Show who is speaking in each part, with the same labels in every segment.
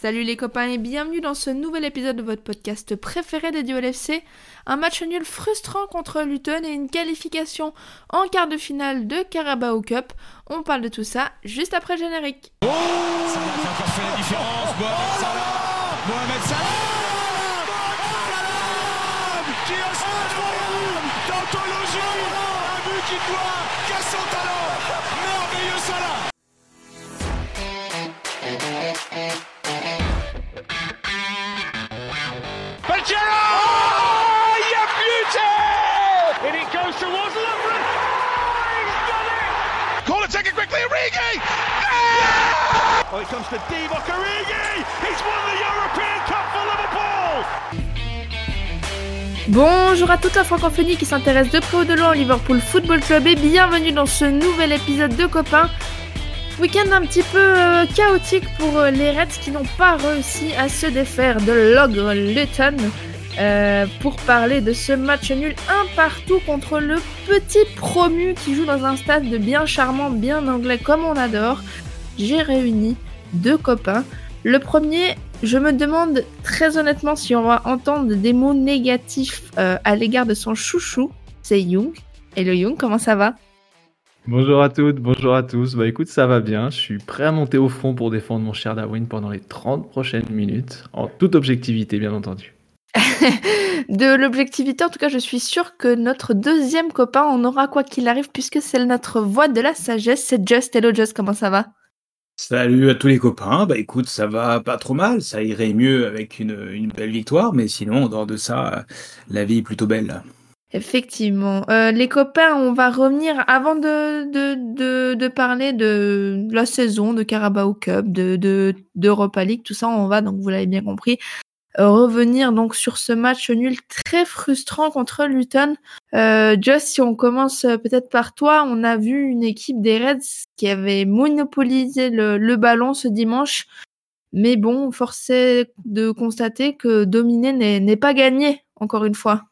Speaker 1: Salut les copains et bienvenue dans ce nouvel épisode de votre podcast préféré dédié au LFC. Un match nul frustrant contre Luton et une qualification en quart de finale de Carabao Cup. On parle de tout ça juste après le générique.
Speaker 2: Oh Ça a encore fait la différence. Mohamed Salah Mohamed Salah Qui a incroyable d'anthologie Un but qui doit qu'à son talent
Speaker 1: Bonjour à toute la francophonie qui s'intéresse de près ou de loin au Liverpool Football Club et bienvenue dans ce nouvel épisode de Copains. Week-end un petit peu euh, chaotique pour euh, les Reds qui n'ont pas réussi à se défaire de l'ogre Luton. Euh, pour parler de ce match nul un partout contre le petit promu qui joue dans un stade de bien charmant, bien anglais comme on adore, j'ai réuni deux copains. Le premier, je me demande très honnêtement si on va entendre des mots négatifs euh, à l'égard de son chouchou, c'est Young. Hello Young, comment ça va?
Speaker 3: Bonjour à toutes, bonjour à tous. Bah écoute, ça va bien. Je suis prêt à monter au front pour défendre mon cher Darwin pendant les 30 prochaines minutes, en toute objectivité, bien entendu.
Speaker 1: de l'objectivité, en tout cas, je suis sûre que notre deuxième copain en aura quoi qu'il arrive, puisque c'est notre voix de la sagesse. C'est Just. Hello Just, comment ça va?
Speaker 4: Salut à tous les copains. Bah écoute, ça va pas trop mal. Ça irait mieux avec une, belle victoire, mais sinon, en dehors de ça, la vie est plutôt belle.
Speaker 1: Effectivement. Euh, les copains, on va revenir avant de, de, de, parler de la saison, de Carabao Cup, de, de, d'Europa League, tout ça, on va, donc vous l'avez bien compris, revenir donc sur ce match nul très frustrant contre Luton. Euh, Just, si on commence euh, peut-être par toi, on a vu une équipe des Reds qui avait monopolisé le, ballon ce dimanche. Mais bon, force est de constater que dominer n'est, pas gagné, encore une fois.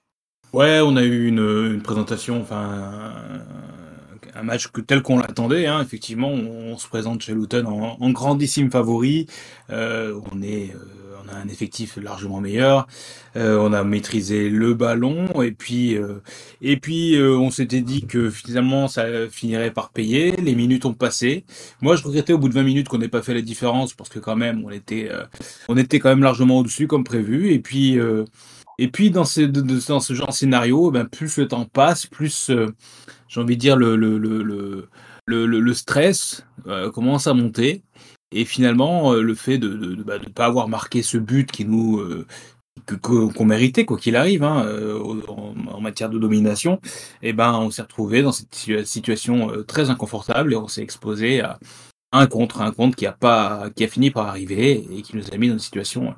Speaker 4: Ouais, on a eu une, présentation, enfin un, match tel qu'on l'attendait. Hein. Effectivement, on, se présente chez Luton en, grandissime favori. Euh, on est, euh, on a un effectif largement meilleur. Euh, on a maîtrisé le ballon et puis, euh, et puis on s'était dit que finalement ça finirait par payer. Les minutes ont passé. Moi, je regrettais au bout de 20 minutes qu'on n'ait pas fait la différence parce que quand même, on était, on était quand même largement au-dessus comme prévu. Et puis et puis dans ce, dans ce genre de scénario, ben, plus le temps passe, plus euh, j'ai envie de dire le, le, le, le, le, stress euh, commence à monter. Et finalement, euh, le fait de ne bah, pas avoir marqué ce but qui nous qu'on qu méritait quoi qu'il arrive hein, en, en, matière de domination, eh ben on s'est retrouvé dans cette situation très inconfortable et on s'est exposé à un contre un contre qui a pas qui a fini par arriver et qui nous a mis dans une situation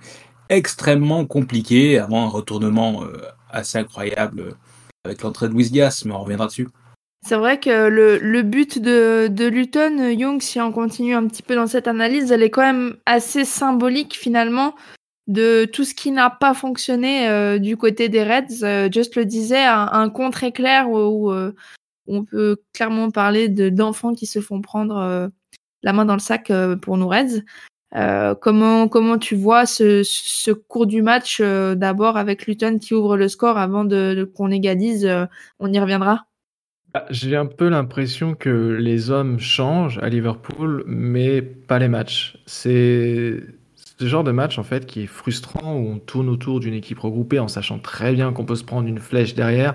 Speaker 4: extrêmement compliqué avant un retournement euh, assez incroyable euh, avec l'entrée de Wisgas, mais on reviendra dessus.
Speaker 1: C'est vrai que le, le but de, de Luton, Young, si on continue un petit peu dans cette analyse, elle est quand même assez symbolique finalement de tout ce qui n'a pas fonctionné euh, du côté des Reds. Euh, Just le disait, un, un contre éclair où, où euh, on peut clairement parler d'enfants qui se font prendre la main dans le sac pour nous Reds. Euh, comment comment tu vois ce, ce cours du match euh, d'abord avec Luton qui ouvre le score avant de, de qu'on égalise euh, On y reviendra?
Speaker 3: Bah, J'ai un peu l'impression que les hommes changent à Liverpool, mais pas les matchs. C'est ce genre de match en fait qui est frustrant où on tourne autour d'une équipe regroupée en sachant très bien qu'on peut se prendre une flèche derrière.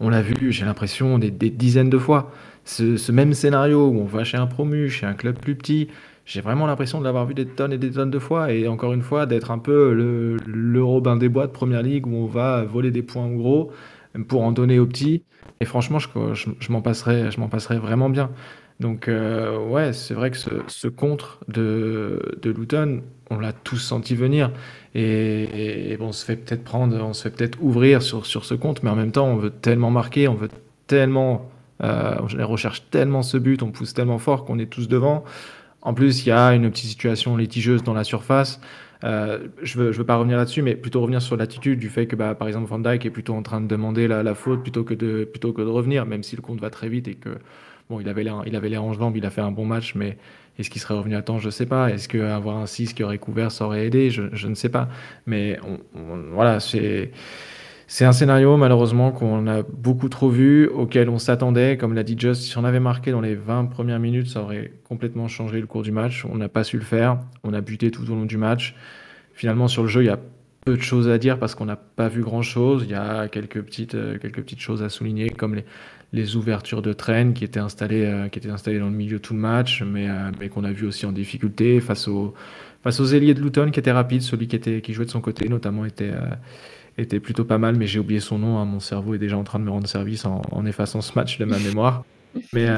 Speaker 3: On l'a vu, j'ai l'impression des, dizaines de fois. Ce, même scénario où on va chez un promu, chez un club plus petit j'ai vraiment l'impression de l'avoir vu des tonnes et des tonnes de fois et encore une fois d'être un peu le, Robin des Bois de première ligue où on va voler des points aux gros pour en donner aux petits. Et franchement je, je, m'en passerai je m'en passerai vraiment bien. Donc euh, ouais c'est vrai que ce, contre de, de Luton on l'a tous senti venir. Et, bon on se fait peut-être prendre on se fait peut-être ouvrir sur, sur ce compte mais en même temps on veut tellement marquer on veut tellement euh, on recherche tellement ce but on pousse tellement fort qu'on est tous devant en plus, il y a une petite situation litigieuse dans la surface. Euh, je ne veux, je veux pas revenir là-dessus, mais plutôt revenir sur l'attitude du fait que, bah, par exemple, Van Dijk est plutôt en train de demander la, la faute plutôt que, de, plutôt que de revenir, même si le compte va très vite et que, bon, il avait l'air, il avait l'air en jambes, il a fait un bon match, mais est-ce qu'il serait revenu à temps? Je ne sais pas. Est-ce qu'avoir un 6 qui aurait couvert, ça aurait aidé? Je, je, ne sais pas. Mais voilà, c'est. C'est un scénario malheureusement qu'on a beaucoup trop vu, auquel on s'attendait. Comme l'a dit Just, si on avait marqué dans les 20 premières minutes, ça aurait complètement changé le cours du match. On n'a pas su le faire. On a buté tout au long du match. Finalement, sur le jeu, il y a peu de choses à dire parce qu'on n'a pas vu grand-chose. Il y a quelques petites, euh, quelques petites choses à souligner, comme les, ouvertures de train qui étaient installées, euh, qui étaient installées dans le milieu tout le match, mais, euh, qu'on a vu aussi en difficulté face aux, face aux ailiers de Luton qui étaient rapides. Celui qui, était, qui jouait de son côté, notamment, était, était plutôt pas mal, mais j'ai oublié son nom. Hein. Mon cerveau est déjà en train de me rendre service en, en effaçant ce match de ma mémoire. Mais,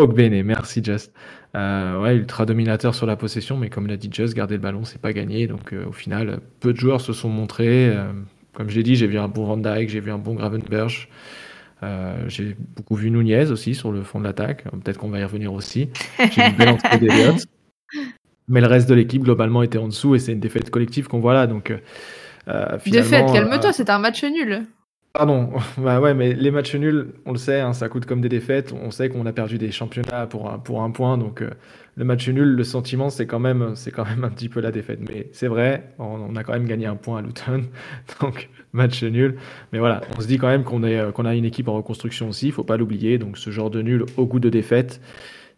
Speaker 3: Ogbene, merci Just. Euh, ouais, ultra dominateur sur la possession, mais comme l'a dit Just, garder le ballon, c'est pas gagné. Donc euh, au final, peu de joueurs se sont montrés. Euh, comme j'ai dit, j'ai vu un bon Van Dijk, j'ai vu un bon Gravenberch. j'ai beaucoup vu Nunez aussi sur le fond de l'attaque. Peut-être qu'on va y revenir aussi. J'ai vu belle entrée. Mais le reste de l'équipe, globalement, était en dessous et c'est une défaite collective qu'on voit là. Donc,
Speaker 1: défaite, calme-toi, c'est un match nul.
Speaker 3: Pardon, bah ouais, mais les matchs nuls, on le sait, hein, ça coûte comme des défaites. On sait qu'on a perdu des championnats pour un, pour un point, donc euh, le match nul, le sentiment, c'est quand même, c'est quand même un petit peu la défaite. Mais c'est vrai, on, a quand même gagné un point à Luton, donc match nul. Mais voilà, on se dit quand même qu'on est, euh, qu'on a une équipe en reconstruction aussi, il faut pas l'oublier. Donc ce genre de nul au goût de défaite,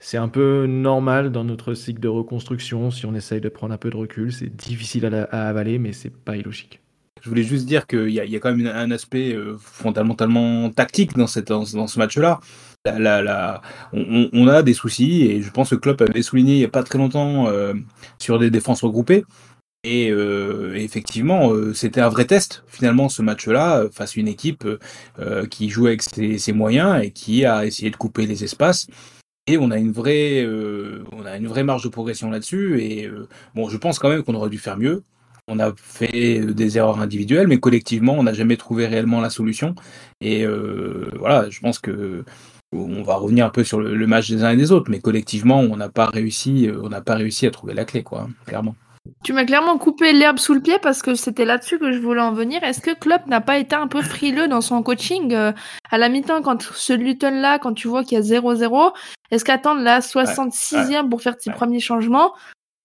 Speaker 3: c'est un peu normal dans notre cycle de reconstruction. Si on essaye de prendre un peu de recul, c'est difficile à, avaler, mais c'est pas illogique.
Speaker 4: Je voulais juste dire qu'il y, a quand même un aspect euh, fondamentalement tactique dans, ce match-là. On, a des soucis et je pense que Klopp avait souligné il n'y a pas très longtemps euh, sur des défenses regroupées. Et euh, effectivement, c'était un vrai test finalement ce match-là face à une équipe qui jouait avec ses, moyens et qui a essayé de couper les espaces. Et on a une vraie, on a une vraie marge de progression là-dessus. Et bon, je pense quand même qu'on aurait dû faire mieux. On a fait des erreurs individuelles, mais collectivement, on n'a jamais trouvé réellement la solution. Et euh, voilà, je pense que on va revenir un peu sur le, match des uns et des autres, mais collectivement, on n'a pas réussi, euh, on n'a pas réussi à trouver la clé, quoi, clairement.
Speaker 1: Tu m'as clairement coupé l'herbe sous le pied parce que c'était là-dessus que je voulais en venir. Est-ce que Klopp n'a pas été un peu frileux dans son coaching euh, à la mi-temps quand ce Luton-là, quand tu vois qu'il y a 0-0, est-ce qu'attendre la 66e pour faire ses premiers changements,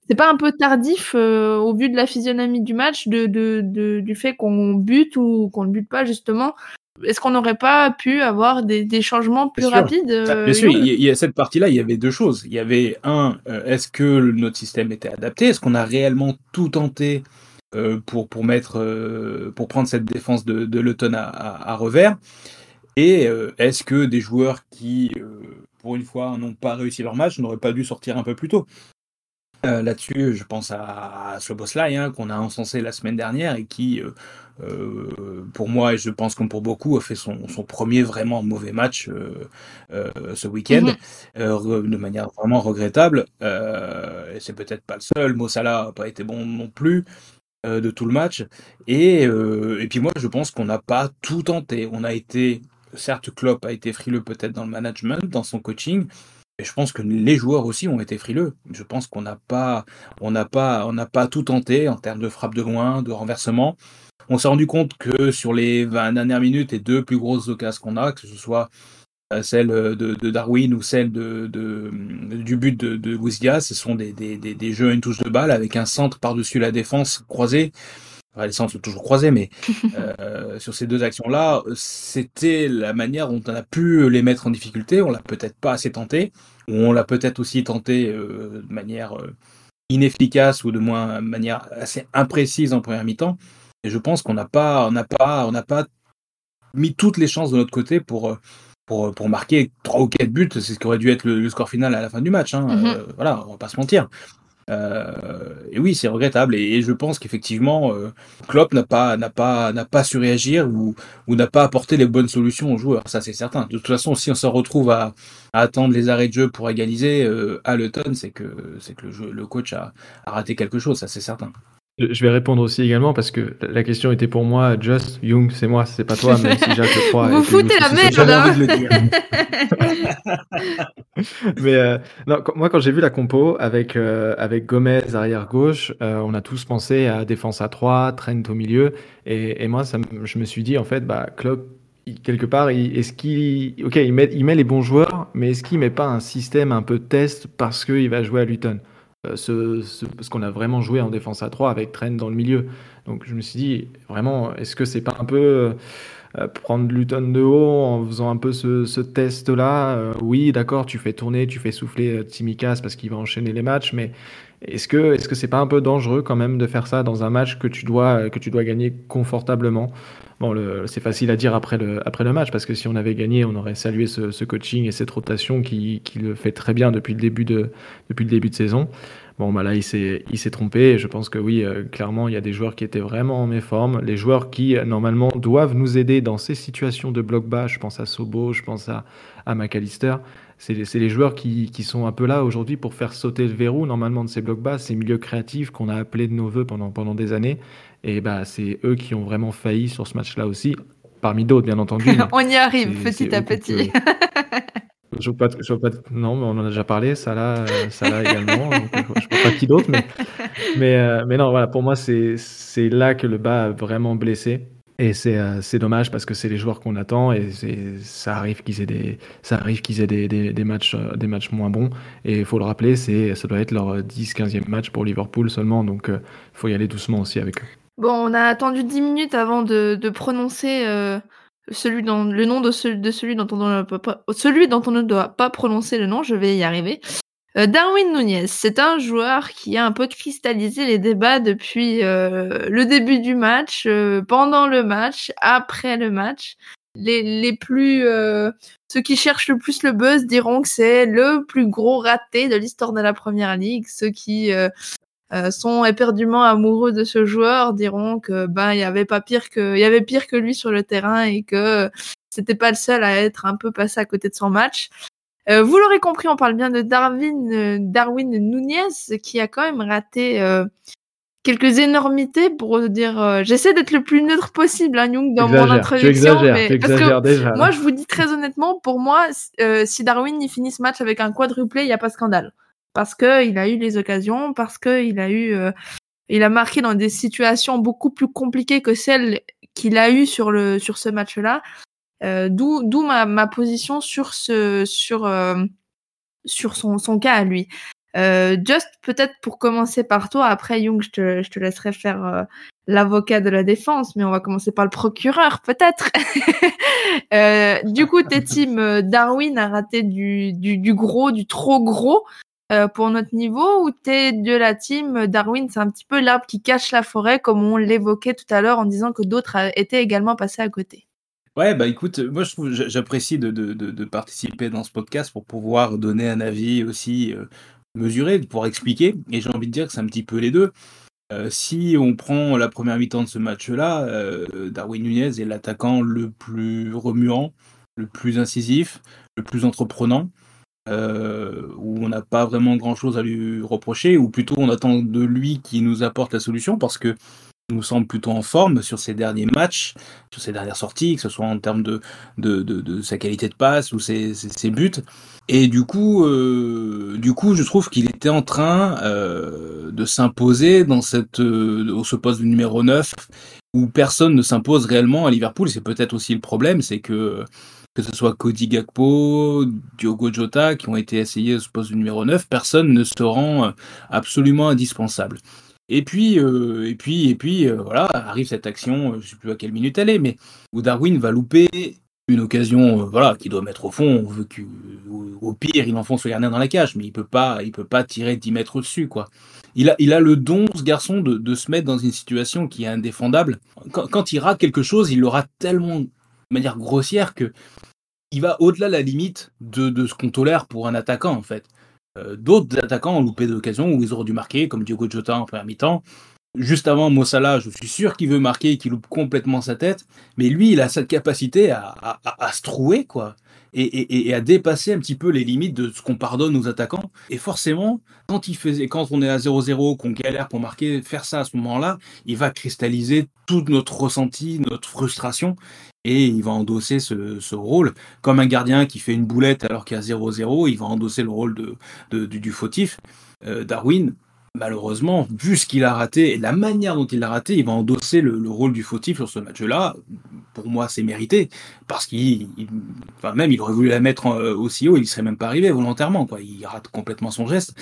Speaker 1: c'est pas un peu tardif euh, au vu de la physionomie du match, de, de, de du fait qu'on bute ou qu'on ne bute pas justement Est-ce qu'on n'aurait pas pu avoir des, des changements plus rapides
Speaker 4: euh, Bien sûr, il y, a cette partie-là, il y avait deux choses. Il y avait un, euh, est-ce que notre système était adapté? Est-ce qu'on a réellement tout tenté pour pour mettre pour prendre cette défense de, de Leton à, à, à, revers? Et est-ce que des joueurs qui pour une fois n'ont pas réussi leur match n'auraient pas dû sortir un peu plus tôt? Euh, là-dessus, je pense à, à Sloboslai, hein, qu'on a encensé la semaine dernière et qui, euh, euh, pour moi, et je pense comme pour beaucoup, a fait son, son premier vraiment mauvais match ce week-end, mm-hmm. de manière vraiment regrettable. et c'est peut-être pas le seul. Mossala n'a pas été bon non plus de tout le match. Et, et puis moi, je pense qu'on n'a pas tout tenté. On a été, certes, Klopp a été frileux peut-être dans le management, dans son coaching, et je pense que les joueurs aussi ont été frileux. Je pense qu'on n'a pas, on n'a pas, on n'a pas tout tenté en termes de frappe de loin, de renversement. On s'est rendu compte que sur les 20 dernières minutes, les deux plus grosses occasions qu'on a, que ce soit euh, celle de, Darwin ou celle de, de, du but de, de ce sont des, des, des, des jeux à une touche de balle avec un centre par-dessus la défense croisée les centres sont toujours croisés, mais euh, sur ces deux actions-là, c'était la manière dont on a pu les mettre en difficulté. On l'a peut-être pas assez tenté, ou on l'a peut-être aussi tenté euh, de manière euh, inefficace ou de moins manière assez imprécise en première mi-temps. Et je pense qu'on n'a pas, on n'a pas, on n'a pas mis toutes les chances de notre côté pour pour, pour marquer trois ou quatre buts. C'est ce qui aurait dû être le, score final à la fin du match. Hein. Mm-hmm. voilà, on va pas se mentir. Euh, et oui, c'est regrettable. Et, je pense qu'effectivement, euh, Klopp n'a pas n'a pas n'a pas su réagir ou n'a pas apporté les bonnes solutions aux joueurs. Ça, c'est certain. De toute façon, si on se retrouve à, attendre les arrêts de jeu pour égaliser euh, à l'automne, c'est que c'est que le, le coach a, a raté quelque chose. Ça, c'est certain.
Speaker 3: Je vais répondre aussi également parce que la question était pour moi, Just, Young, c'est moi, c'est pas toi, même si Jacques le croit.
Speaker 1: Vous foutez la merde,
Speaker 3: Mais euh, non, moi, quand j'ai vu la compo avec, euh, avec Gomez arrière gauche, euh, on a tous pensé à défense à 3, Trent au milieu. Et, et moi, ça, je me suis dit, en fait, bah, Klopp, quelque part, est-ce qu'il, ok, il met, il met les bons joueurs, mais est-ce qu'il met pas un système un peu test parce qu'il va jouer à Luton? euh, ce, ce, parce qu'on a vraiment joué en défense à 3 avec Trent dans le milieu. Donc je me suis dit, vraiment, est-ce que c'est pas un peu euh, prendre Luton de haut en faisant un peu ce, ce test-là? Euh, Oui, d'accord, tu fais tourner, tu fais souffler Timikas parce qu'il va enchaîner les matchs, mais est-ce que est-ce que c'est pas un peu dangereux quand même de faire ça dans un match que tu dois que tu dois gagner confortablement? Bon, c'est facile à dire après le, après le match, parce que si on avait gagné, on aurait salué ce, coaching et cette rotation qui, qui, le fait très bien depuis le début de, depuis le début de saison. Bon, bah là, il s'est, il s'est trompé. Et je pense que oui, euh, clairement, il y a des joueurs qui étaient vraiment en méforme. Les joueurs qui, normalement, doivent nous aider dans ces situations de bloc bas. Je pense à Sobo, je pense à, à McAllister. C'est, les joueurs qui, qui, sont un peu là aujourd'hui pour faire sauter le verrou, normalement, de ces blocs bas, ces milieux créatifs qu'on a appelés de nos voeux pendant, pendant des années. Et bah, c'est eux qui ont vraiment failli sur ce match-là aussi, parmi d'autres, bien entendu.
Speaker 1: on y arrive petit à petit.
Speaker 3: Je pas, je pas, non, mais on en a déjà parlé, ça là, ça là également. donc, je ne sais pas qui d'autre, mais, mais, euh, mais, non, voilà, pour moi, c'est là que le bas a vraiment blessé. Et c'est c'est dommage parce que c'est les joueurs qu'on attend et ça arrive qu'ils aient des ça arrive qu'ils aient des, des, matchs euh, des matchs moins bons et il faut le rappeler ça doit être leur 10 15e match pour Liverpool seulement donc il faut y aller doucement aussi avec eux.
Speaker 1: Bon, on a attendu 10 minutes avant de, de prononcer euh, celui dans, le nom de, celui, dont on celui dont on ne doit pas prononcer le nom. Je vais y arriver. Euh, Darwin Nunez, c'est un joueur qui a un peu cristallisé les débats depuis euh, le début du match, euh, pendant le match, après le match. Les, les plus ceux qui cherchent le plus le buzz diront que c'est le plus gros raté de l'histoire de la première ligue. Ceux qui sont éperdument amoureux de ce joueur diront que ben il y avait pas pire que il y avait pire que lui sur le terrain et que c'était pas le seul à être un peu passé à côté de son match. Euh, vous l'aurez compris, on parle bien de Darwin euh, Darwin Nunez qui a quand même raté euh, quelques énormités pour dire j'essaie d'être le plus neutre possible hein, Young dans mon introduction mais parce que déjà, moi je vous dis très honnêtement pour moi si Darwin il finit ce match avec un quadruplé il y a pas scandale parce que il a eu les occasions, parce que il a eu, euh, il a marqué dans des situations beaucoup plus compliquées que celles qu'il a eues sur le sur ce match-là. Euh, d'où d'où ma, ma position sur ce sur euh, sur son son cas à lui. just peut-être pour commencer par toi, après Young, je te, je te laisserai faire l'avocat de la défense, mais on va commencer par le procureur, peut-être. du coup, tes team Darwin a raté du, du, du, gros, du trop gros. Euh, pour notre niveau ou t'es de la team Darwin C'est un petit peu l'arbre qui cache la forêt, comme on l'évoquait tout à l'heure en disant que d'autres étaient également passés à côté?
Speaker 4: Ouais, bah écoute, moi j'apprécie de, de, de, participer dans ce podcast pour pouvoir donner un avis aussi euh, mesuré, pour expliquer. Et j'ai envie de dire que c'est un petit peu les deux. Euh, si on prend la première mi-temps de ce match-là, euh, Darwin Nunez est l'attaquant le plus remuant, le plus incisif, le plus entreprenant euh, où on n'a pas vraiment grand-chose à lui reprocher, ou plutôt on attend de lui qu'il nous apporte la solution, parce que nous semble plutôt en forme sur ses derniers matchs, sur ses dernières sorties, que ce soit en termes de, de, de, sa qualité de passe ou ses, ses, ses buts. Et du coup, euh, du coup, je trouve qu'il était en train euh, de s'imposer dans cette, euh, ce poste de numéro 9 où personne ne s'impose réellement à Liverpool. C'est peut-être aussi le problème, c'est que que ce soit Cody Gakpo, Diogo Jota, qui ont été essayés à ce poste de numéro 9, personne ne se rend euh, absolument indispensable. Et puis, euh, et puis, et puis, euh, voilà, arrive cette action, je ne sais plus à quelle minute elle est, mais où Darwin va louper une occasion, voilà, qui doit mettre au fond. On veut au pire, il enfonce le gardien dans la cage, mais il peut pas, il peut pas tirer 10 mètres au-dessus, quoi. Il a, il a le don, ce garçon, de, de se mettre dans une situation qui est indéfendable. Quand, quand il rate quelque chose, il l'aura tellement de manière grossière que il va au-delà de la limite de, de ce qu'on tolère pour un attaquant, en fait. Euh, D'autres attaquants ont loupé d'occasions où ils auraient dû marquer, comme Diogo Jota en première mi-temps. Juste avant Mossala, je suis sûr qu'il veut marquer qu'il loupe complètement sa tête. Mais lui, il a cette capacité à, à, à, à se trouer, quoi. Et, à dépasser un petit peu les limites de ce qu'on pardonne aux attaquants. Et forcément, quand, il faisait, quand on est à 0-0, qu'on galère pour marquer, faire ça à ce moment-là, il va cristalliser tout notre ressenti, notre frustration et il va endosser ce, rôle comme un gardien qui fait une boulette alors qu'il y a 0-0, il va endosser le rôle de, du, fautif. Euh, Darwin, malheureusement, vu ce qu'il a raté et la manière dont il l'a raté, il va endosser le, le, rôle du fautif sur ce match-là pour moi, c'est mérité parce qu'il, enfin même, il aurait voulu la mettre aussi haut, il serait même pas arrivé volontairement, quoi. Il rate complètement son geste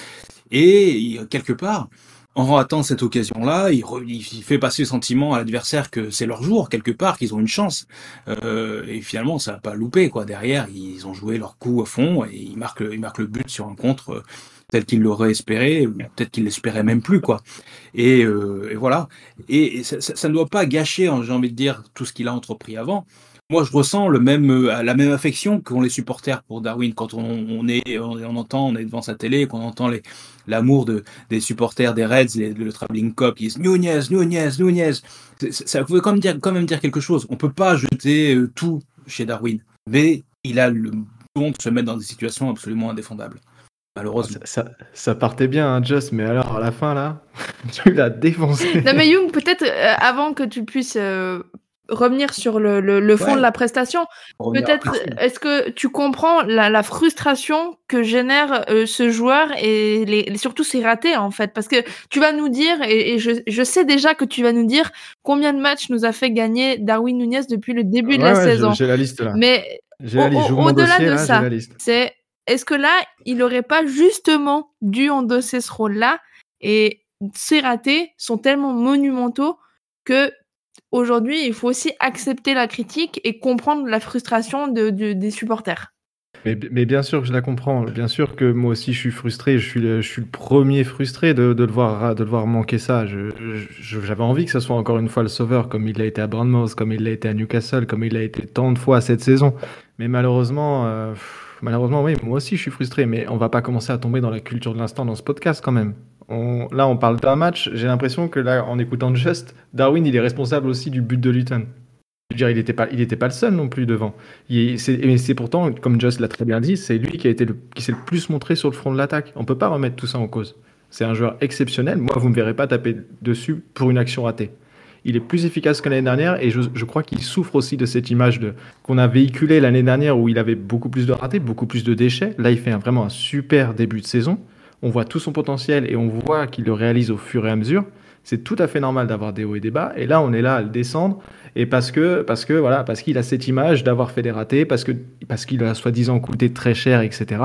Speaker 4: et quelque part, en ratant cette occasion-là, il, il, fait passer le sentiment à l'adversaire que c'est leur jour quelque part, qu'ils ont une chance. Euh, et finalement, ça n'a pas loupé quoi. Derrière, ils ont joué leur coup à fond et ils marquent, ils marquent le but sur un contre euh, tel qu'ils l'auraient espéré, ou peut-être qu'ils l'espéraient même plus quoi. Et, euh, et voilà. Et, ça, ça, ne doit pas gâcher, hein, j'ai envie de dire, tout ce qu'il a entrepris avant moi, je ressens le même, euh, la même affection qu'ont les supporters pour Darwin quand on, on est, on, entend, on est devant sa télé, qu'on entend les, l'amour de, des supporters des Reds, le travelling cop qui disent Nunez, Nunez, Nunez. Ça pouvait quand même dire, quand même dire quelque chose. On peut pas jeter euh, tout chez Darwin, mais il a le don de se mettre dans des situations absolument indéfendables. Malheureusement.
Speaker 3: Ça, ça, partait bien, hein, Just, mais alors à la fin, là, tu l'as défoncé.
Speaker 1: Non, mais Young, peut-être euh, avant que tu puisses revenir sur le, le, fond de la prestation. Peut-être, est-ce que tu comprends la, la frustration que génère euh, ce joueur et les, surtout ses ratés en fait? Parce que tu vas nous dire, et, je, je, sais déjà que tu vas nous dire combien de matchs nous a fait gagner Darwin Nunez depuis le début de la saison.
Speaker 3: J'ai la liste là.
Speaker 1: Mais au-delà de ça, c'est est-ce que là, il n'aurait pas justement dû endosser ce rôle-là? Et ses ratés sont tellement monumentaux que aujourd'hui, il faut aussi accepter la critique et comprendre la frustration de, des supporters.
Speaker 3: Mais, bien sûr que je la comprends. Bien sûr que moi aussi je suis frustré. Je suis le, premier frustré de, de, le voir, de le voir manquer ça. J'avais envie que ce soit encore une fois le sauveur, comme il l'a été à Bournemouth, comme il l'a été à Newcastle, comme il l'a été tant de fois cette saison. Mais malheureusement, euh, malheureusement, oui, moi aussi je suis frustré. Mais on va pas commencer à tomber dans la culture de l'instant dans ce podcast quand même là, on parle d'un match. J'ai l'impression que là, en écoutant Just, Darwin, il est responsable aussi du but de Luton. Je veux dire, il n'était pas, il le seul non plus devant. Mais c'est pourtant, comme Just l'a très bien dit, c'est lui qui le, s'est le plus montré sur le front de l'attaque. On peut pas remettre tout ça en cause. C'est un joueur exceptionnel. Moi, vous me verrez pas taper dessus pour une action ratée. Il est plus efficace que l'année dernière et je, crois qu'il souffre aussi de cette image de qu'on a véhiculée l'année dernière où il avait beaucoup plus de ratés, beaucoup plus de déchets. Là, il fait vraiment un super début de saison on voit tout son potentiel et on voit qu'il le réalise au fur et à mesure, c'est tout à fait normal d'avoir des hauts et des bas. Et là, on est là à le descendre. Et parce que, parce que voilà, parce qu'il a cette image d'avoir fait des ratés, parce que, parce qu'il a soi-disant coûté très cher, etc.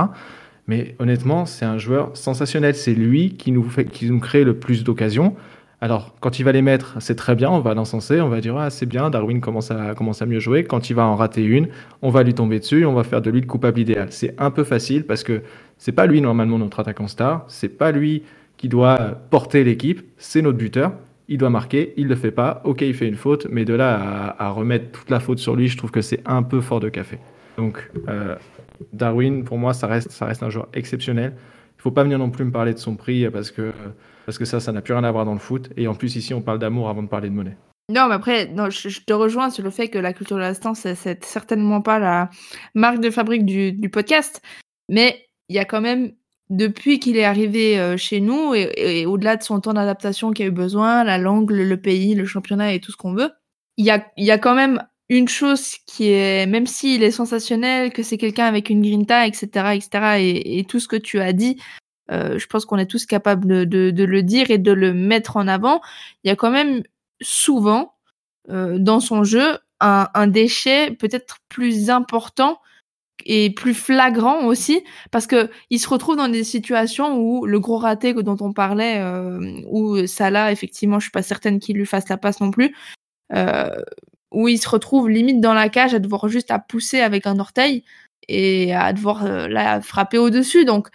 Speaker 3: Mais honnêtement, c'est un joueur sensationnel. C'est lui qui nous fait, qui nous crée le plus d'occasions. Alors, quand il va les mettre, c'est très bien, on va l'encenser, on va dire ah c'est bien, Darwin commence à, à mieux jouer. Quand il va en rater une, on va lui tomber dessus, on va faire de lui le coupable idéal. C'est un peu facile parce que c'est pas lui normalement notre attaquant star, c'est pas lui qui doit porter l'équipe, c'est notre buteur. Il doit marquer, il le fait pas. Ok, il fait une faute, mais de là à, remettre toute la faute sur lui, je trouve que c'est un peu fort de café. Donc, euh, Darwin, pour moi, ça reste, ça reste un joueur exceptionnel. Il faut pas venir non plus me parler de son prix parce que parce que ça, ça n'a plus rien à voir dans le foot. Et en plus, ici, on parle d'amour avant de parler de monnaie.
Speaker 1: Non, mais après, non, je, te rejoins sur le fait que la culture de l'instant, c'est certainement pas la marque de fabrique du, podcast. Mais il y a quand même, depuis qu'il est arrivé euh, chez nous, et, au-delà de son temps d'adaptation qu'il a eu besoin, la langue, le, pays, le championnat et tout ce qu'on veut, il y a, y a quand même une chose qui est, même s'il est sensationnel, que c'est quelqu'un avec une grinta, etc., etc., et, et, tout ce que tu as dit, euh, je pense qu'on est tous capables de, le dire et de le mettre en avant. Il y a quand même souvent euh, dans son jeu un, déchet peut-être plus important et plus flagrant aussi parce que il se retrouve dans des situations où le gros raté dont on parlait euh, où Salah effectivement je suis pas certaine qu'il lui fasse la passe non plus où il se retrouve limite dans la cage à devoir juste à pousser avec un orteil et à devoir la frapper au dessus donc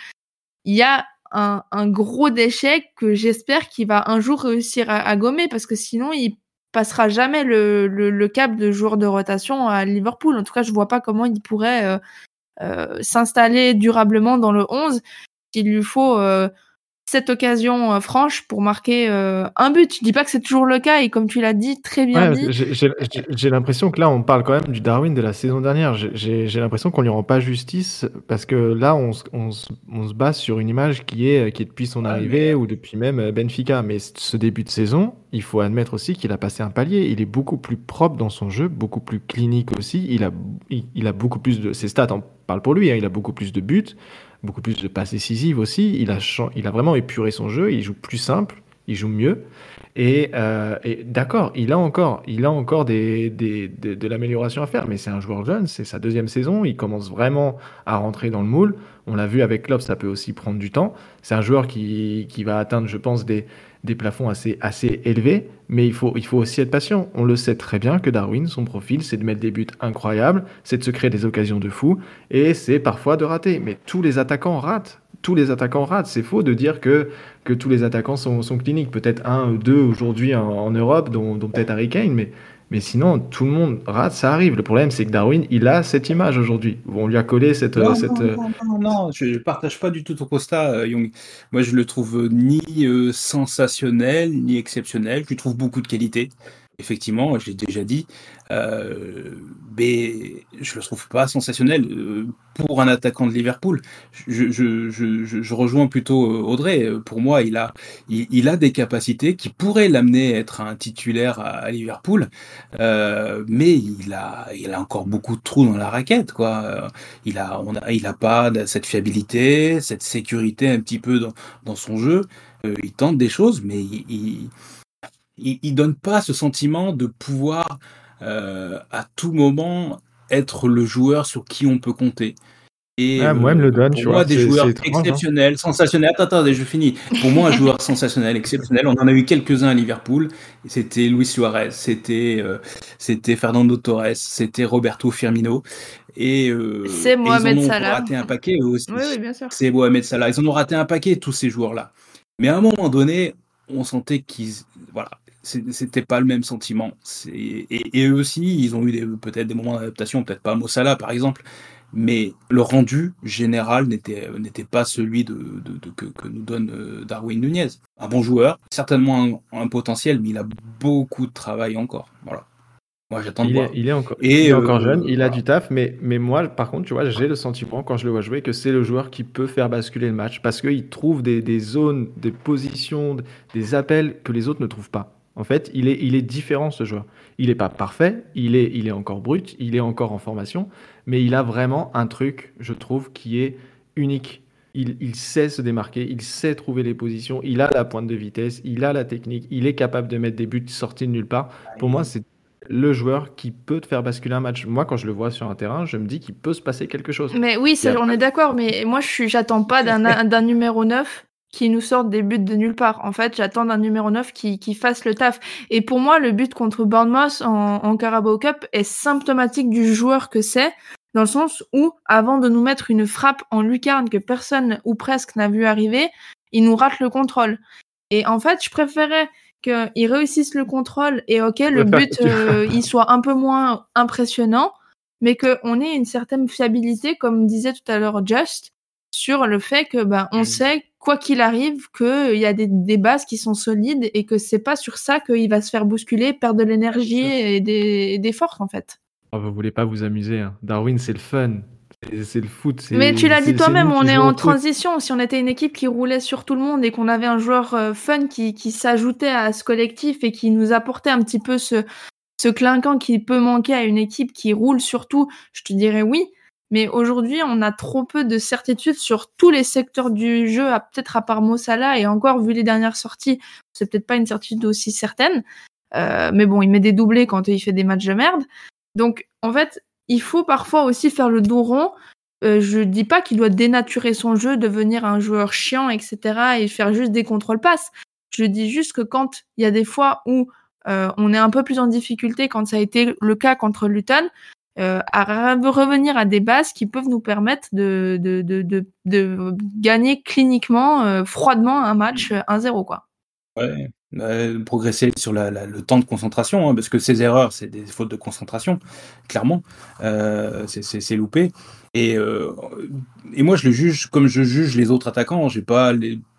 Speaker 1: il y a un, gros déchet que j'espère qu'il va un jour réussir à, gommer parce que sinon il passera jamais le, cap de joueur de rotation à Liverpool. En tout cas, je vois pas comment il pourrait euh, euh, s'installer durablement dans le 11. Il lui faut euh, cette occasion euh, franche pour marquer euh, un but. Je dis pas que c'est toujours le cas et comme tu l'as dit très bien dit.
Speaker 3: J'ai l'impression que là on parle quand même du Darwin de la saison dernière. J'ai l'impression qu'on lui rend pas justice parce que là on, on, on, se base sur une image qui est qui est depuis son arrivée ou depuis même euh, Benfica. Mais ce début de saison, il faut admettre aussi qu'il a passé un palier. Il est beaucoup plus propre dans son jeu, beaucoup plus clinique aussi. Il a il, a beaucoup plus de ses stats en parlent pour lui. Hein. il a beaucoup plus de buts beaucoup plus de passes décisives aussi. Il a, il a vraiment épuré son jeu, il joue plus simple, il joue mieux. Et, euh, et d'accord, il a encore, il a encore des, des, de, de l'amélioration à faire, mais c'est un joueur jeune, c'est sa deuxième saison, il commence vraiment à rentrer dans le moule. On l'a vu avec Klopp, ça peut aussi prendre du temps. C'est un joueur qui, qui va atteindre, je pense, des, des plafonds assez, assez élevés, mais il faut, il faut aussi être patient. On le sait très bien que Darwin, son profil, c'est de mettre des buts incroyables, c'est de se créer des occasions de fou, et c'est parfois de rater. Mais tous les attaquants ratent tous les attaquants ratent. C'est faux de dire que, que tous les attaquants sont, sont cliniques. Peut-être un ou deux aujourd'hui en, en, Europe, dont, dont peut-être Harry Kane, mais, mais sinon, tout le monde rate, ça arrive. Le problème, c'est que Darwin, il a cette image aujourd'hui. On lui a collé cette.
Speaker 4: Non,
Speaker 3: cette...
Speaker 4: non, non, non, non, je ne partage pas du tout ton constat, euh, Young. Moi, je le trouve ni euh, sensationnel, ni exceptionnel. Je lui trouve beaucoup de qualité. Effectivement, je l'ai déjà dit, euh, mais je le trouve pas sensationnel euh, pour un attaquant de Liverpool. Je, rejoins plutôt euh, Audrey. Pour moi, il a, il, a des capacités qui pourraient l'amener à être un titulaire à, Liverpool, mais il a, il a encore beaucoup de trous dans la raquette, quoi. Il a, on a, a pas cette fiabilité, cette sécurité un petit peu dans, son jeu. Il tente des choses, mais il il, il donne pas ce sentiment de pouvoir euh, à tout moment être le joueur sur qui on peut compter.
Speaker 3: Et ah, moi, euh, me le donne,
Speaker 4: pour
Speaker 3: tu
Speaker 4: moi,
Speaker 3: vois,
Speaker 4: des joueurs
Speaker 3: hein.
Speaker 4: exceptionnels, sensationnels. Attends, attends, je finis. Pour moi, un joueur sensationnel, exceptionnel. On en a eu quelques-uns à Liverpool. C'était Luis Suarez, c'était euh, c'était Fernando Torres, c'était Roberto Firmino. Et, euh,
Speaker 1: C'est
Speaker 4: et ils en
Speaker 1: Mohamed
Speaker 4: ont
Speaker 1: Salah.
Speaker 4: raté un paquet aussi.
Speaker 1: Oui, oui, bien sûr.
Speaker 4: C'est Mohamed Salah. Ils en ont raté un paquet, tous ces joueurs-là. Mais à un moment donné, on sentait qu'ils. Voilà. C'était pas le même sentiment. Et, et eux aussi, ils ont eu peut-être des moments d'adaptation, peut-être pas Mossala par exemple, mais le rendu général n'était pas celui de, de- de- que, que nous donne euh, Darwin Nunez. Un bon joueur, certainement un, un potentiel, mais il a beaucoup de travail encore. Voilà. Moi, j'attends de
Speaker 3: Il
Speaker 4: voir.
Speaker 3: est, il est encore,
Speaker 4: Et,
Speaker 3: il est encore
Speaker 4: euh,
Speaker 3: jeune, il a
Speaker 4: voilà.
Speaker 3: du taf, mais, mais moi, par contre, tu vois, j'ai le sentiment, quand je le vois jouer, que c'est le joueur qui peut faire basculer le match, parce qu'il trouve des, des zones, des positions, des appels que les autres ne trouvent pas. En fait, il est, il est différent, ce joueur. Il n'est pas parfait, il est, il est encore brut, il est encore en formation, mais il a vraiment un truc, je trouve, qui est unique. Il, il sait se démarquer, il sait trouver les positions, il a la pointe de vitesse, il a la technique, il est capable de mettre des buts sortis de nulle part. Pour moi, c'est le joueur qui peut te faire basculer un match. Moi, quand je le vois sur un terrain, je me dis qu'il peut se passer quelque chose.
Speaker 1: Mais oui, on est d'accord, mais moi, je j'attends pas d'un, d'un numéro 9 qui nous sorte des buts de nulle part. En fait, j'attends d'un numéro 9 qui, qui fasse le taf. Et pour moi, le but contre Bournemouth en, en Carabao Cup est symptomatique du joueur que c'est, dans le sens où, avant de nous mettre une frappe en lucarne que personne ou presque n'a vu arriver, il nous rate le contrôle. Et en fait, je préférais qu'ils réussissent le contrôle et ok, le but, euh, il soit un peu moins impressionnant, mais qu'on ait une certaine fiabilité, comme disait tout à l'heure Just, sur le fait que ben on
Speaker 4: Mm.
Speaker 1: sait quoi qu'il arrive qu'il y a des, des bases qui sont solides et que c'est pas sur ça qu'il va se faire bousculer, perdre de l'énergie et des, forces en fait.
Speaker 3: Oh, vous voulez pas vous amuser. hein. Darwin, c'est le fun. C'est- le foot.
Speaker 1: Mais tu l'as dit toi-même, on est en transition. Si on était une équipe qui roulait sur tout le monde et qu'on avait un joueur euh, fun qui, qui s'ajoutait à ce collectif et qui nous apportait un petit peu ce, ce clinquant qui peut manquer à une équipe qui roule sur tout, je te dirais oui. Mais aujourd'hui, on a trop peu de certitude sur tous les secteurs du jeu, peut-être à part Mossala, et encore vu les dernières sorties, c'est peut-être pas une certitude aussi certaine. Euh, mais bon, il met des doublés quand il fait des matchs de merde. Donc, en fait, il faut parfois aussi faire le dos rond. Euh, je dis pas qu'il doit dénaturer son jeu, devenir un joueur chiant, etc. et faire juste des contrôles passes. Je dis juste que quand il y a des fois où euh, on est un peu plus en difficulté, quand ça a été le cas contre Luton, euh, à re- revenir à des bases qui peuvent nous permettre de, de, de, de, gagner cliniquement, euh, froidement un match euh, 1-0, quoi.
Speaker 4: Ouais, euh, progresser sur le temps de concentration, hein, parce que ces erreurs, c'est des fautes de concentration, clairement. Euh, c'est- loupé. Et, euh, et moi, je le juge comme je juge les autres attaquants. J'ai pas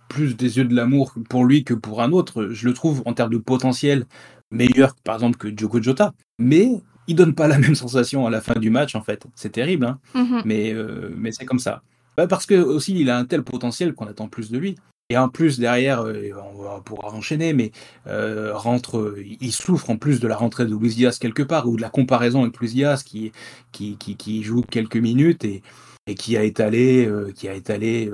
Speaker 4: plus des yeux de l'amour pour lui que pour un autre. Je le trouve en termes de potentiel meilleur, par exemple, que Diogo Jota. Mais il donne pas la même sensation à la fin du match, en fait. C'est terrible, hein
Speaker 1: Mhm.
Speaker 4: mais, euh, mais c'est comme ça. Bah, parce que aussi il a un tel potentiel qu'on attend plus de lui. Et en plus derrière, euh, on va pouvoir enchaîner, mais euh, rentre, il souffre en plus de la rentrée de Luis Diaz quelque part ou de la comparaison avec Luis Diaz qui qui, qui, qui joue quelques minutes et, et qui a étalé, qui a étalé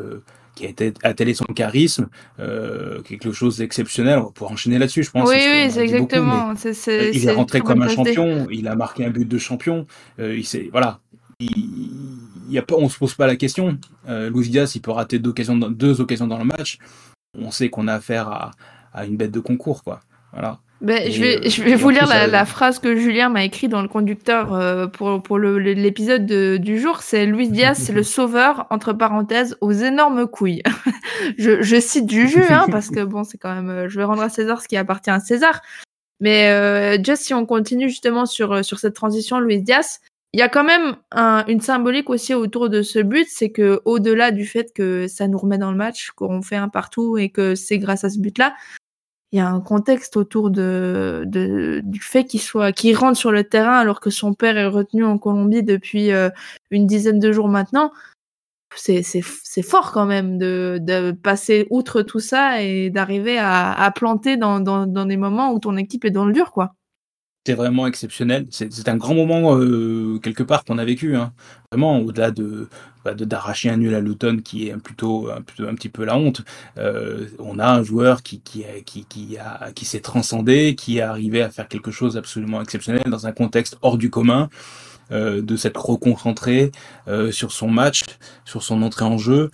Speaker 4: qui a été attelé son charisme, euh, quelque chose d'exceptionnel. On va pouvoir enchaîner là-dessus, je pense.
Speaker 1: Oui, oui, c'est exactement.
Speaker 4: Beaucoup, il est rentré comme un champion, il a marqué un but de champion. il voilà, il, y a pas, on se pose pas la question. Euh, Luis Diaz, il peut rater deux occasions, deux occasions dans le match. On sait qu'on a affaire à, à, une bête de concours, quoi. Voilà.
Speaker 1: Ben, je vais, je vais vous lire la, la, phrase que Julien m'a écrite dans le conducteur euh, pour, pour l'épisode du jour. C'est Luis Diaz, c'est le sauveur, entre parenthèses, aux énormes couilles. je, je, cite du jeu, hein, parce que bon, c'est quand même, euh, je vais rendre à César ce qui appartient à César. Mais euh, juste si on continue justement sur, euh, sur cette transition, Luis Diaz, il y a quand même un, une symbolique aussi autour de ce but, c'est que au-delà du fait que ça nous remet dans le match, qu'on fait un partout et que c'est grâce à ce but-là, il y a un contexte autour du fait qu'il soit qu'il rentre sur le terrain alors que son père est retenu en Colombie depuis euh, une dizaine de jours maintenant. C'est fort quand même de, de passer outre tout ça et d'arriver à, planter dans, dans, dans des moments où ton équipe est dans le dur quoi
Speaker 4: c'est vraiment exceptionnel. C'est un grand moment euh, quelque part qu'on a vécu. Hein. Vraiment, au-delà de bah, d'arracher un nul à Luton qui est plutôt un, petit peu la honte. Euh, on a un joueur qui qui qui qui, a, qui s'est transcendé, qui est arrivé à faire quelque chose d'absolument exceptionnel dans un contexte hors du commun, euh, de s'être reconcentré sur son match, sur son entrée en jeu,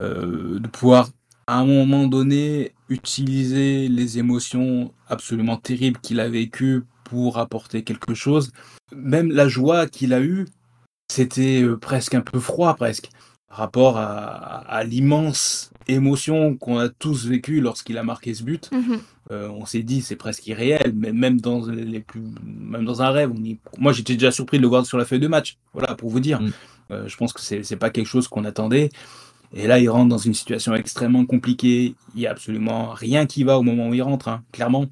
Speaker 4: de pouvoir à un moment donné utiliser les émotions absolument terribles qu'il a vécues pour apporter quelque chose. Même la joie qu'il a eue, c'était euh, presque un peu froid, presque, par rapport à, l'immense émotion qu'on a tous vécue lorsqu'il a marqué ce but. Mhm. Euh, on s'est dit c'est presque irréel, mais même dans les plus, même dans un rêve, on moi j'étais déjà surpris de le voir sur la feuille de match. Voilà pour vous dire. Mm. Euh, je pense que c'est pas quelque chose qu'on attendait. Et là, il rentre dans une situation extrêmement compliquée. Il y a absolument rien qui va au moment où il rentre, hein, clairement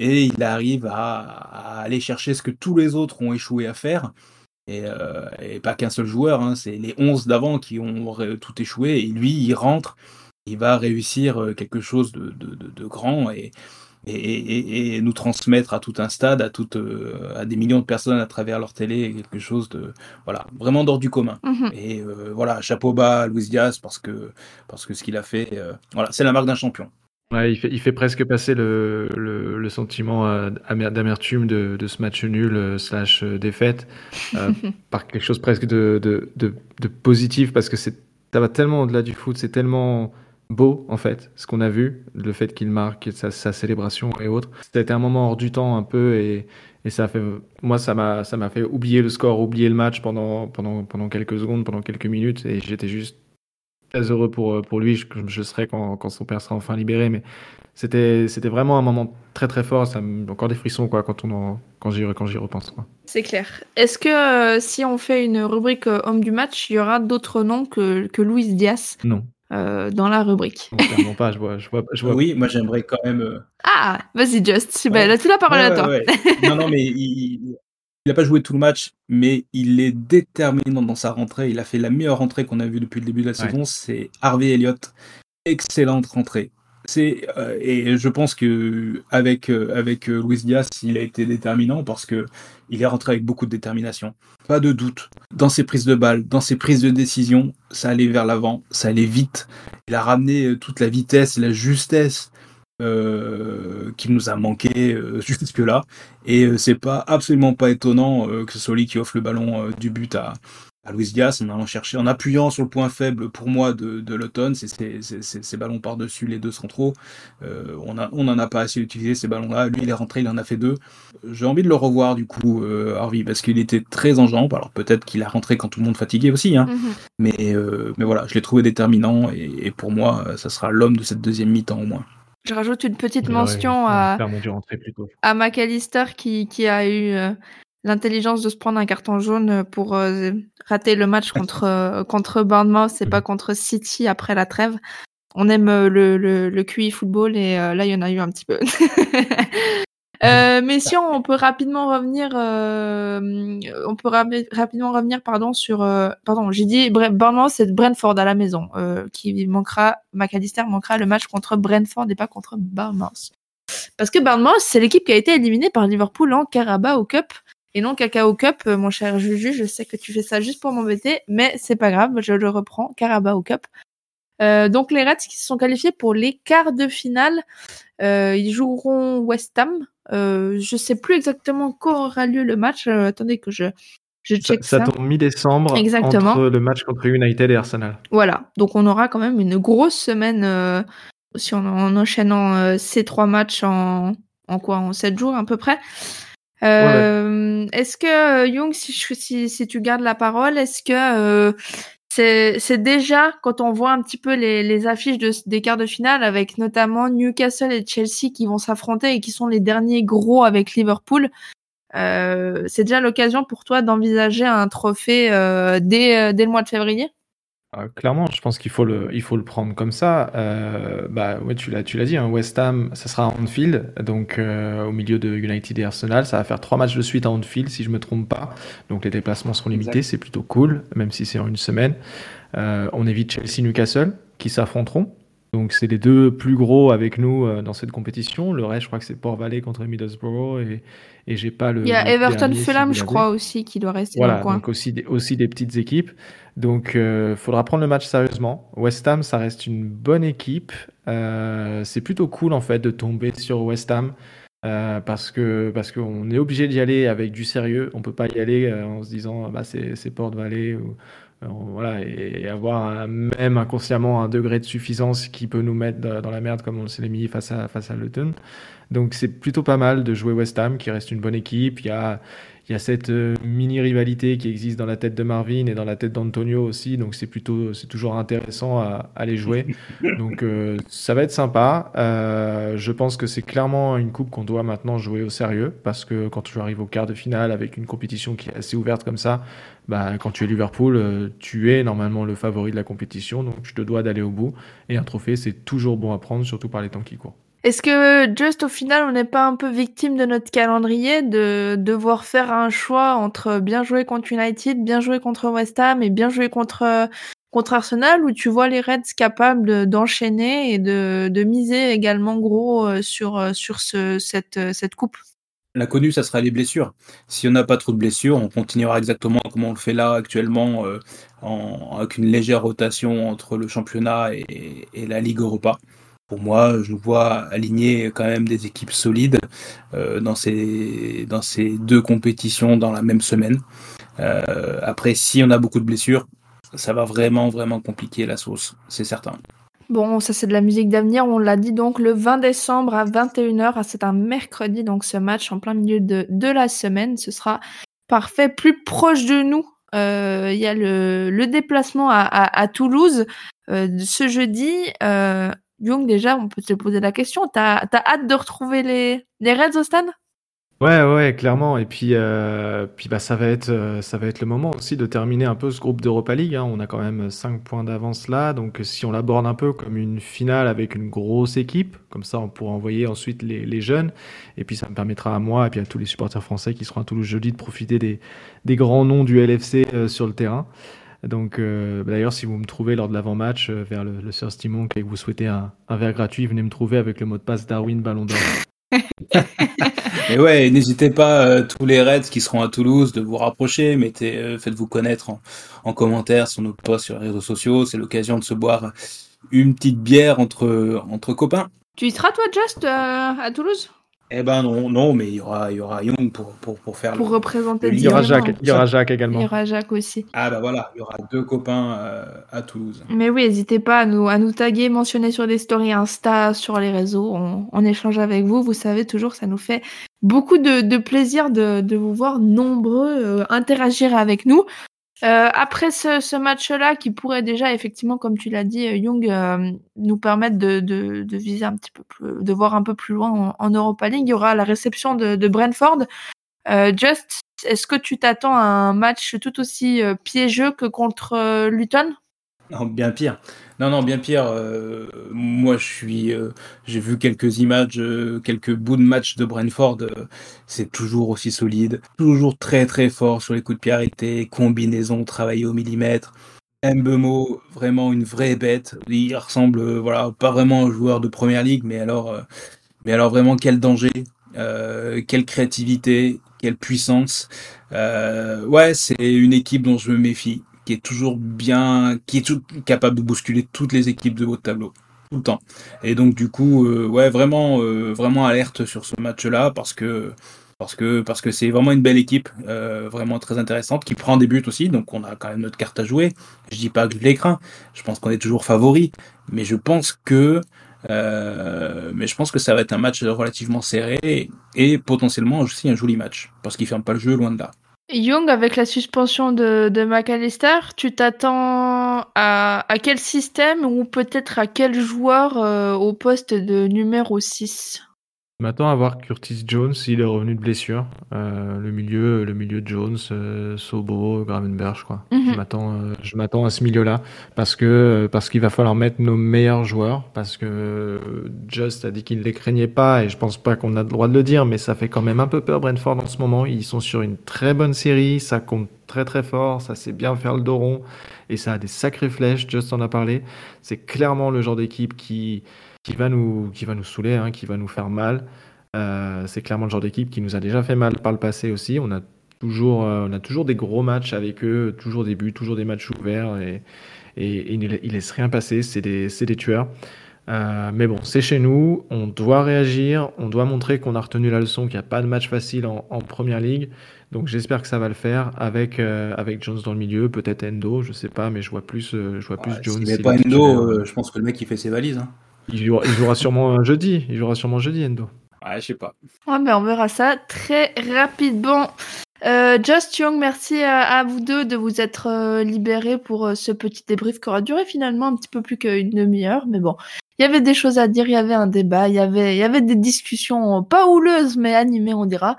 Speaker 4: et il arrive à, aller chercher ce que tous les autres ont échoué à faire. Et, euh, pas qu'un seul joueur, hein, c'est les 11 d'avant qui ont tout échoué. Et lui, il rentre, il va réussir euh, quelque chose de, grand et, et, nous transmettre à tout un stade, à, toute, euh, à des millions de personnes à travers leur télé, quelque chose de voilà vraiment d'ordre du commun. Mhm. Et voilà, chapeau bas à Luis Diaz parce que, parce que ce qu'il a fait, voilà, c'est la marque d'un champion.
Speaker 3: Ouais, il fait, il fait presque passer le, le, le sentiment euh, d'amertume de, de ce match nul euh, slash euh, défaite par quelque chose presque de, de, de, de positif parce que ça va tellement au-delà du foot, c'est tellement beau en fait ce qu'on a vu, le fait qu'il marque, sa, sa célébration et autres. C'était un moment hors du temps un peu et, et ça fait moi ça m'a fait oublier le score, oublier le match pendant pendant pendant quelques secondes, pendant quelques minutes et j'étais juste très heureux pour, euh, pour lui. Je, je serai quand, quand, son père sera enfin libéré. Mais c'était, c'était vraiment un moment très très fort. Ça me encore des frissons quoi, quand, on quand, j'y, quand j'y repense.
Speaker 1: C'est clair. Est-ce que euh, si on fait une rubrique euh, homme du match, il y aura d'autres noms que, que Luis Diaz?
Speaker 3: Non.
Speaker 1: dans la rubrique.
Speaker 3: Non, pas, je vois, je vois, je vois.
Speaker 4: Oui, moi j'aimerais quand même.
Speaker 1: Ah, vas-y, Just. C'est belle. Tu la parole à toi.
Speaker 4: non, non, mais il, il n'a pas joué tout le match, mais il est déterminant dans sa rentrée. Il a fait la meilleure rentrée qu'on a vue depuis le début de la saison. C'est Harvey Elliott. Excellente rentrée. C'est euh, et je pense que avec euh, avec euh, Luis Diaz, il a été déterminant parce que il est rentré avec beaucoup de détermination. Pas de doute dans ses prises de balles, dans ses prises de décision, ça allait vers l'avant, ça allait vite. Il a ramené toute la vitesse, la justesse euh, qui nous a manqué euh, jusque là et euh, c'est pas absolument pas étonnant que ce soit lui qui offre le ballon du but à, à Luis Diaz en allant chercher en appuyant sur le point faible pour moi de, de l'automne c'est ces ballons par dessus les deux centraux. On a on a pas assez utilisé ces ballons là lui il est rentré il en a fait deux. J'ai envie de le revoir du coup Harvey parce qu'il était très en jambes. Alors peut-être qu'il a rentré quand tout le monde fatigué aussi hein. Mm-hmm. mais mais voilà je l'ai trouvé déterminant et, et pour moi ça sera l'homme de cette deuxième mi-temps au moins
Speaker 1: je rajoute une petite mention à, à McAllister qui, qui a eu euh, l'intelligence de se prendre un carton jaune pour euh, rater le match contre, euh, contre Bournemouth et pas mhm. contre City après la trêve. On aime le, le, le QI football et là, il y en a eu un petit peu. Euh, mais si on peut rapidement revenir, euh, on peut rapidement revenir, pardon, sur, euh, pardon, j'ai dit Bournemouth, c'est Brentford à la maison, euh, qui manquera, McAllister manquera le match contre Brentford et pas contre Bournemouth. Parce que Bournemouth, c'est l'équipe qui a été éliminée par Liverpool en Carabao Cup et non Cacao Cup, mon cher Juju. Je sais que tu fais ça juste pour m'embêter, mais c'est pas grave, je le reprends. Carabao Cup. donc les Reds qui se sont qualifiés pour les quarts de finale, ils joueront West Ham. Je sais plus exactement quand aura lieu le match. attendez que je je check
Speaker 3: ça. Ça tombe mi-décembre entre le match contre United et Arsenal.
Speaker 1: Voilà, donc on aura quand même une grosse semaine si on, en enchaînant ces trois matchs en, en quoi En sept jours à peu près. Euh, Est-ce que Young, si, si, si, tu gardes la parole, est-ce que euh, c'est déjà quand on voit un petit peu les, affiches de, des quarts de finale avec notamment Newcastle et Chelsea qui vont s'affronter et qui sont les derniers gros avec Liverpool, euh, c'est déjà l'occasion pour toi d'envisager un trophée euh, dès, dès le mois de février?
Speaker 3: Ah, clairement, je pense qu'il faut le, il faut le prendre comme ça. Euh, bah ouais, tu l'as, tu l'as dit. Hein, West Ham, ça sera à Anfield, donc euh, au milieu de United et Arsenal, ça va faire trois matchs de suite à Anfield, si je me trompe pas. Donc les déplacements seront limités, c'est plutôt cool, même si c'est en une semaine. Euh, on évite Chelsea, Newcastle, qui s'affronteront. Donc c'est les deux plus gros avec nous euh, dans cette compétition. Le reste, je crois que c'est Port Valley contre Middlesbrough et, et j'ai pas le.
Speaker 1: Il y a Everton Fulham, je crois aussi, qui doit rester
Speaker 3: voilà,
Speaker 1: dans le coin.
Speaker 3: donc aussi des, aussi des petites équipes. Donc euh, faudra prendre le match sérieusement. West Ham, ça reste une bonne équipe. Euh, c'est plutôt cool en fait de tomber sur West Ham. Euh, parce que parce qu'on est obligé d'y aller avec du sérieux. On peut pas y aller euh, en se disant bah c'est Port Valley ou voilà, et, avoir même inconsciemment un degré de suffisance qui peut nous mettre dans la merde comme on s'est mis face à, face à Luton. Donc c'est plutôt pas mal de jouer West Ham, qui reste une bonne équipe. Il y a, il y a cette euh, mini rivalité qui existe dans la tête de Marvin et dans la tête d'Antonio aussi, donc c'est plutôt, c'est toujours intéressant à, à les jouer. Donc euh, ça va être sympa. Euh, je pense que c'est clairement une coupe qu'on doit maintenant jouer au sérieux parce que quand tu arrives au quart de finale avec une compétition qui est assez ouverte comme ça, bah, quand tu es Liverpool, tu es normalement le favori de la compétition, donc tu te dois d'aller au bout. Et un trophée, c'est toujours bon à prendre, surtout par les temps qui courent.
Speaker 1: Est-ce que juste au final, on n'est pas un peu victime de notre calendrier de devoir faire un choix entre bien jouer contre United, bien jouer contre West Ham et bien jouer contre Arsenal, où tu vois les Reds capables d'enchaîner et de, miser également gros euh, sur euh, sur ce, cette cette coupe?
Speaker 4: L'inconnu, ça sera les blessures. Si on n'a pas trop de blessures, on continuera exactement comme on le fait là actuellement, euh, en, avec une légère rotation entre le championnat et, et, la Ligue Europa. Pour moi, je vois aligner quand même des équipes solides euh, dans, ces, deux compétitions dans la même semaine. Euh, après, si on a beaucoup de blessures, ça va vraiment, vraiment compliquer la sauce, c'est certain.
Speaker 1: Bon, ça c'est de la musique d'avenir, on l'a dit donc le 20 décembre à 21h, ah, c'est un mercredi donc ce match en plein milieu de, la semaine, ce sera parfait, plus proche de nous. Euh, il y a le, déplacement à, Toulouse ce jeudi. Young, déjà, on peut te poser la question. T'as as hâte de retrouver les, les Reds au stade
Speaker 3: Ouais, ouais, clairement. Et puis, euh, puis bah, ça va être, euh, ça va être le moment aussi de terminer un peu ce groupe d'Europa League. Hein. On a quand même 5 points d'avance là. Donc, si on l'aborde un peu comme une finale avec une grosse équipe, comme ça, on pourra envoyer ensuite les, les jeunes. Et puis, ça me permettra à moi et puis à tous les supporters français qui seront à Toulouse jeudi de profiter des, des grands noms du LFC euh, sur le terrain. Donc, euh, d'ailleurs, si vous me trouvez lors de l'avant-match euh, vers le, le Sir Stimon et que vous souhaitez un, un verre gratuit, venez me trouver avec le mot de passe Darwin Ballon d'Or.
Speaker 4: Et ouais, n'hésitez pas, euh, tous les Reds qui seront à Toulouse, de vous rapprocher, mettez, euh, faites-vous connaître en, en, commentaire sur nos posts sur les réseaux sociaux. C'est l'occasion de se boire une petite bière entre, entre copains.
Speaker 1: Tu y seras toi, Just, euh, à Toulouse?
Speaker 4: Eh ben non, non, mais il y aura, il y aura Young pour, pour, pour faire.
Speaker 1: Pour
Speaker 4: le,
Speaker 1: représenter.
Speaker 3: Le il y aura Jacques, il y aura Jacques également.
Speaker 1: Il y aura Jacques aussi.
Speaker 4: Ah bah voilà, il y aura deux copains euh, à Toulouse.
Speaker 1: Mais oui, n'hésitez pas à nous, à nous taguer, mentionner sur des stories Insta, sur les réseaux. On, on échange avec vous. Vous savez toujours, ça nous fait beaucoup de, de plaisir de, de vous voir nombreux euh, interagir avec nous. Euh, après ce, match-là, qui pourrait déjà effectivement, comme tu l'as dit, Young, euh, nous permettre de, viser un petit peu plus, de voir un peu plus loin en, Europa League, il y aura la réception de, Brentford. Euh, Just, est-ce que tu t'attends à un match tout aussi euh, piégeux que contre Luton?
Speaker 4: Non, bien pire. Non, non, bien pire. Euh, moi, je suis. Euh, J'ai vu quelques images, euh, quelques bouts de match de Brentford. c'est toujours aussi solide, toujours très très fort sur les coups de pied arrêtés, combinaison travaillée au millimètre. Mbemo, vraiment une vraie bête. Il ressemble, voilà, pas vraiment un joueur de première ligue, mais alors, mais alors vraiment quel danger, quelle créativité, quelle puissance. ouais, c'est une équipe dont je me méfie qui est toujours bien, qui est tout, capable de bousculer toutes les équipes de haut tableau tout le temps. Et donc du coup, euh, ouais, vraiment, euh, vraiment alerte sur ce match-là parce que parce que parce que c'est vraiment une belle équipe, euh, vraiment très intéressante, qui prend des buts aussi. Donc on a quand même notre carte à jouer. Je dis pas que je l'écran. Je pense qu'on est toujours favori, mais je pense que mais je pense que ça va être un match relativement serré et, potentiellement aussi un joli match parce qu'il ferme pas le jeu loin de là.
Speaker 1: Young, avec la suspension de, de McAllister, tu t'attends à, quel système ou peut-être à quel joueur euh, au poste de numéro 6
Speaker 3: je m'attends à voir Curtis Jones, il est revenu de blessure. Euh, le milieu, le milieu de Jones, euh, Sobo, Gravenberg, je crois. Mhm. Je m'attends, euh, je m'attends à ce milieu-là parce que parce qu'il va falloir mettre nos meilleurs joueurs parce que Just a dit qu'il ne les craignait pas et je pense pas qu'on a le droit de le dire, mais ça fait quand même un peu peur Brentford en ce moment. Ils sont sur une très bonne série, ça compte très très fort, ça sait bien faire le dos rond et ça a des sacrées flèches. Just en a parlé. C'est clairement le genre d'équipe qui qui va nous, qui va nous saouler, hein, qui va nous faire mal. Euh, c'est clairement le genre d'équipe qui nous a déjà fait mal par le passé aussi. On a toujours, euh, on a toujours des gros matchs avec eux, toujours des buts, toujours des matchs ouverts et, et, ils, ne laissent rien passer. C'est des, des, tueurs. Euh, mais bon, c'est chez nous, on doit réagir, on doit montrer qu'on a retenu la leçon, qu'il n'y a pas de match facile en, en première ligue. Donc j'espère que ça va le faire avec, avec Jones dans le milieu, peut-être Endo, je sais pas, mais je vois plus, je vois plus Jones.
Speaker 4: Si pas Endo, je pense que le mec il fait ses valises. Hein.
Speaker 3: Il jouera, il jouera sûrement jeudi. Il jouera sûrement jeudi, Endo.
Speaker 4: Ouais, je sais pas.
Speaker 1: Ouais, mais on verra ça très rapidement. Euh, Just Young, merci à, vous deux de vous être euh, libérés pour euh, ce petit débrief qui aura duré finalement un petit peu plus qu'une demi-heure. Mais bon, il y avait des choses à dire, il y avait un débat, il y avait, il y avait des discussions pas houleuses mais animées, on dira.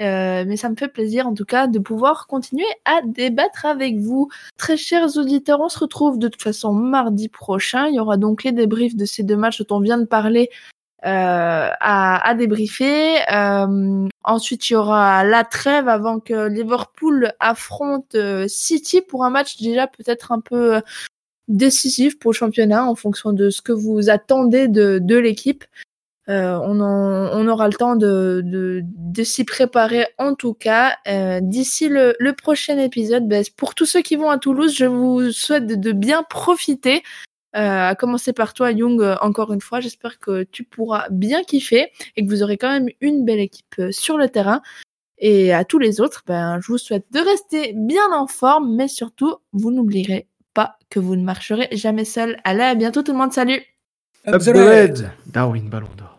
Speaker 1: Euh, mais ça me fait plaisir en tout cas de pouvoir continuer à débattre avec vous. Très chers auditeurs, on se retrouve de toute façon mardi prochain. Il y aura donc les débriefs de ces deux matchs dont on vient de parler à, à, débriefer. Euh, ensuite, il y aura la trêve avant que Liverpool affronte euh, City pour un match déjà peut-être un peu décisif pour le championnat en fonction de ce que vous attendez de, de l'équipe. Euh, on, on, aura le temps de, de, de s'y préparer en tout cas. Euh, D'ici le, le, prochain épisode, ben, pour tous ceux qui vont à Toulouse, je vous souhaite de bien profiter. Euh, à commencer par toi, Young, euh, encore une fois. J'espère que tu pourras bien kiffer et que vous aurez quand même une belle équipe euh, sur le terrain. Et à tous les autres, ben, je vous souhaite de rester bien en forme, mais surtout, vous n'oublierez pas que vous ne marcherez jamais seul. Allez, à bientôt tout le monde, salut
Speaker 3: Up the Darwin Ballon d'Or.